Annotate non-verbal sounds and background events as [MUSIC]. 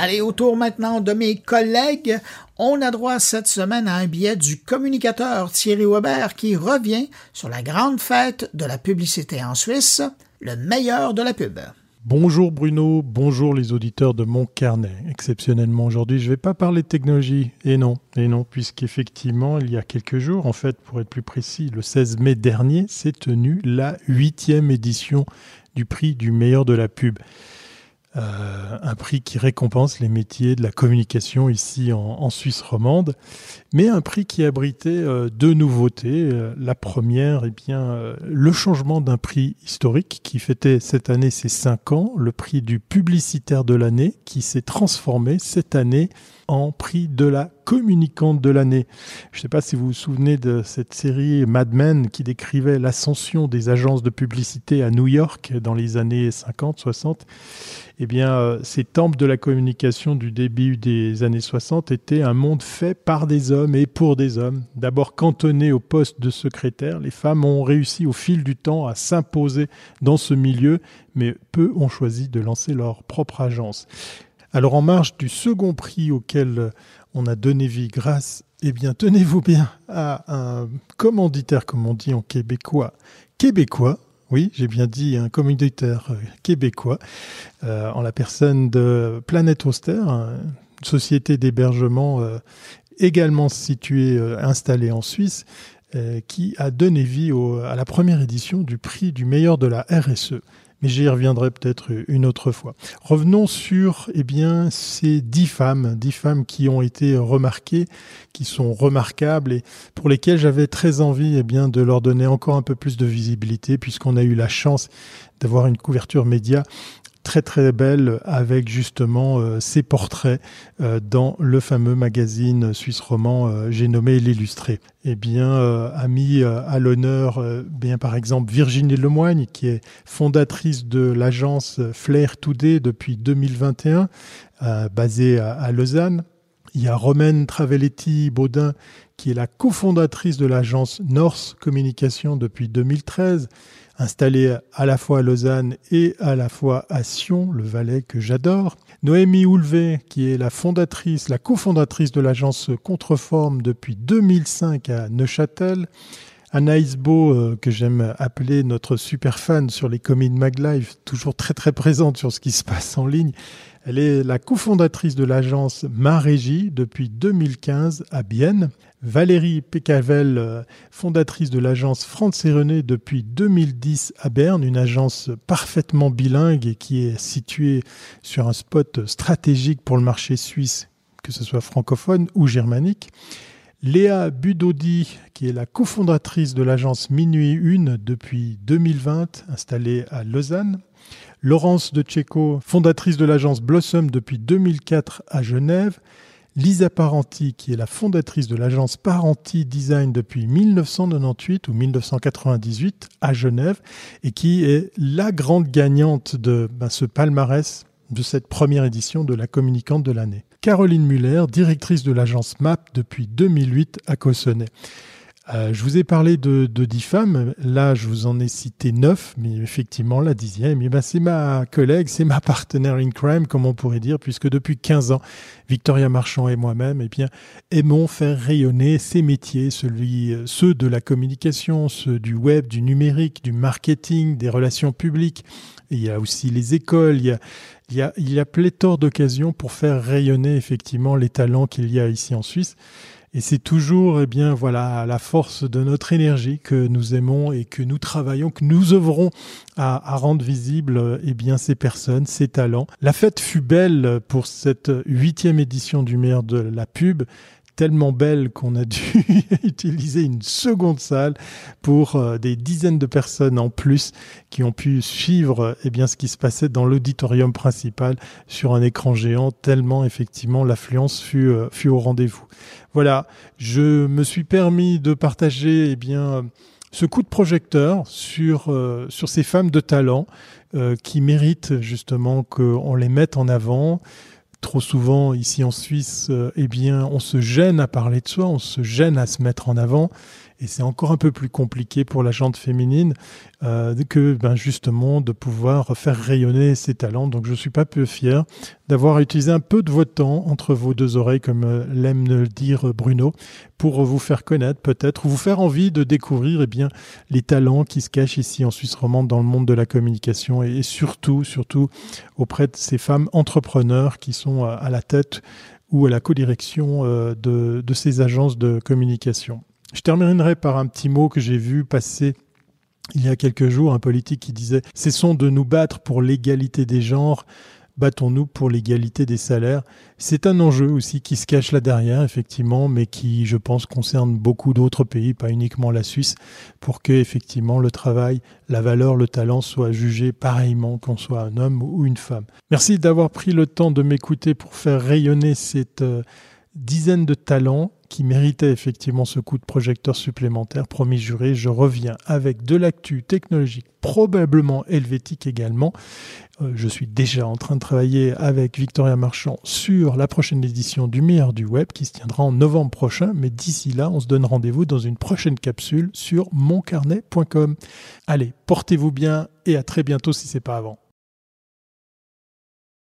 Allez, autour maintenant de mes collègues, on a droit cette semaine à un billet du communicateur Thierry Weber qui revient sur la grande fête de la publicité en Suisse, le meilleur de la pub. Bonjour Bruno, bonjour les auditeurs de mon carnet. Exceptionnellement aujourd'hui, je ne vais pas parler de technologie. Et non, et non, puisqu'effectivement, il y a quelques jours, en fait, pour être plus précis, le 16 mai dernier, s'est tenue la huitième édition du prix du meilleur de la pub. Euh, un prix qui récompense les métiers de la communication ici en, Suisse romande, mais un prix qui abritait euh, deux nouveautés. Euh, la première, eh bien, le changement d'un prix historique qui fêtait cette année ses cinq ans, le prix du publicitaire de l'année, qui s'est transformé cette année en prix de la communicante de l'année. Je ne sais pas si vous vous souvenez de cette série Mad Men qui décrivait l'ascension des agences de publicité à New York dans les années 50, 60. Eh bien, euh, ces temples de la communication du début des années 60 étaient un monde fait par des hommes et pour des hommes. D'abord cantonnés au poste de secrétaire, les femmes ont réussi au fil du temps à s'imposer dans ce milieu, mais peu ont choisi de lancer leur propre agence. Alors en marge du second prix auquel on a donné vie grâce, eh bien tenez-vous bien à un commanditaire, comme on dit en québécois, québécois, oui, j'ai bien dit un commanditaire euh, québécois, euh, en la personne de Planète Auster, une société d'hébergement euh, également située, installée en Suisse, qui a donné vie à la première édition du prix du meilleur de la RSE mais j'y reviendrai peut-être une autre fois. Revenons sur eh ces dix femmes, dix femmes qui ont été remarquées, qui sont remarquables et pour lesquelles j'avais très envie eh de leur donner encore un peu plus de visibilité puisqu'on a eu la chance d'avoir une couverture média très très belle avec justement euh, ses portraits euh, dans le fameux magazine suisse roman euh, j'ai nommé l'illustré. Eh bien, a mis à l'honneur bien par exemple Virginie Lemoigne qui est fondatrice de l'agence Flair Today depuis 2021 basée à Lausanne. Il y a Romaine Travelletti Baudin qui est la cofondatrice de l'agence North Communication depuis 2013 installée à la fois à Lausanne et à la fois à Sion, le Valais que j'adore. Noémie Houlvet, qui est la fondatrice, la cofondatrice de l'agence Contreforme depuis 2005 à Neuchâtel. Anaïs Beau, euh, que j'aime appeler notre super fan sur les Comin Mag Live, toujours très très présente sur ce qui se passe en ligne. Elle est la cofondatrice de l'agence Ma Régie depuis 2015 à Bienne. Valérie Pécavel, euh, fondatrice de l'agence France et depuis 2010 à Berne, une agence parfaitement bilingue et qui est située sur un spot stratégique pour le marché suisse, que ce soit francophone ou germanique. Léa Budodi, qui est la cofondatrice de l'agence Minuit Une depuis 2020, installée à Lausanne. Laurence de Tchéco, fondatrice de l'agence Blossom depuis 2004 à Genève. Lisa Parenti, qui est la fondatrice de l'agence Parenti Design depuis 1998 ou 1998 à Genève, et qui est la grande gagnante de ben, ce palmarès de cette première édition de la communicante de l'année. Caroline Muller, directrice de l'agence MAP depuis 2008 à Cossonay. Euh, je vous ai parlé de, dix femmes. Là, je vous en ai cité neuf, mais effectivement, la dixième, eh ben, c'est ma collègue, c'est ma partenaire in crime, comme on pourrait dire, puisque depuis 15 ans, Victoria Marchand et moi-même, eh bien, aimons faire rayonner ces métiers, celui, ceux de la communication, ceux du web, du numérique, du marketing, des relations publiques. il y a aussi les écoles, il y a, il y a, il y a pléthore d'occasions pour faire rayonner effectivement les talents qu'il y a ici en Suisse. Et c'est toujours, eh bien, voilà, la force de notre énergie que nous aimons et que nous travaillons, que nous œuvrons à, rendre visibles, eh bien, ces personnes, ces talents. La fête fut belle pour cette huitième édition du maire de la pub tellement belle qu'on a dû [LAUGHS] utiliser une seconde salle pour euh, des dizaines de personnes en plus qui ont pu suivre eh bien ce qui se passait dans l'auditorium principal sur un écran géant tellement effectivement l'affluence fut euh, fut au rendez-vous. Voilà, je me suis permis de partager eh bien ce coup de projecteur sur euh, sur ces femmes de talent qui méritent justement qu'on les mette en avant trop souvent ici en Suisse, euh, eh bien, on se gêne à parler de soi, on se gêne à se mettre en avant. Et c'est encore un peu plus compliqué pour la jante féminine euh, que ben, justement de pouvoir faire rayonner ses talents. Donc je suis pas peu fier d'avoir utilisé un peu de votre temps entre vos deux oreilles, comme euh, l'aime le dire Bruno, pour vous faire connaître peut-être, ou vous faire envie de découvrir eh bien, les talents qui se cachent ici en Suisse romande dans le monde de la communication et, surtout, surtout auprès de ces femmes entrepreneurs qui sont à, la tête ou à la codirection euh, de, de ces agences de communication. Je terminerai par un petit mot que j'ai vu passer il y a quelques jours, un politique qui disait Cessons de nous battre pour l'égalité des genres battons-nous pour l'égalité des salaires. C'est un enjeu aussi qui se cache là derrière, effectivement, mais qui, je pense, concerne beaucoup d'autres pays, pas uniquement la Suisse, pour que, effectivement, le travail, la valeur, le talent soient jugés pareillement qu'on soit un homme ou une femme. Merci d'avoir pris le temps de m'écouter pour faire rayonner cette euh, dizaine de talents qui méritait effectivement ce coup de projecteur supplémentaire. Promis juré, je reviens avec de l'actu technologique, probablement helvétique également. Euh, je suis déjà en train de travailler avec Victoria Marchand sur la prochaine édition du meilleur du web qui se tiendra en novembre prochain. Mais d'ici là, on se donne rendez-vous dans une prochaine capsule sur moncarnet.com. Allez, portez-vous bien et à très bientôt si c'est pas avant.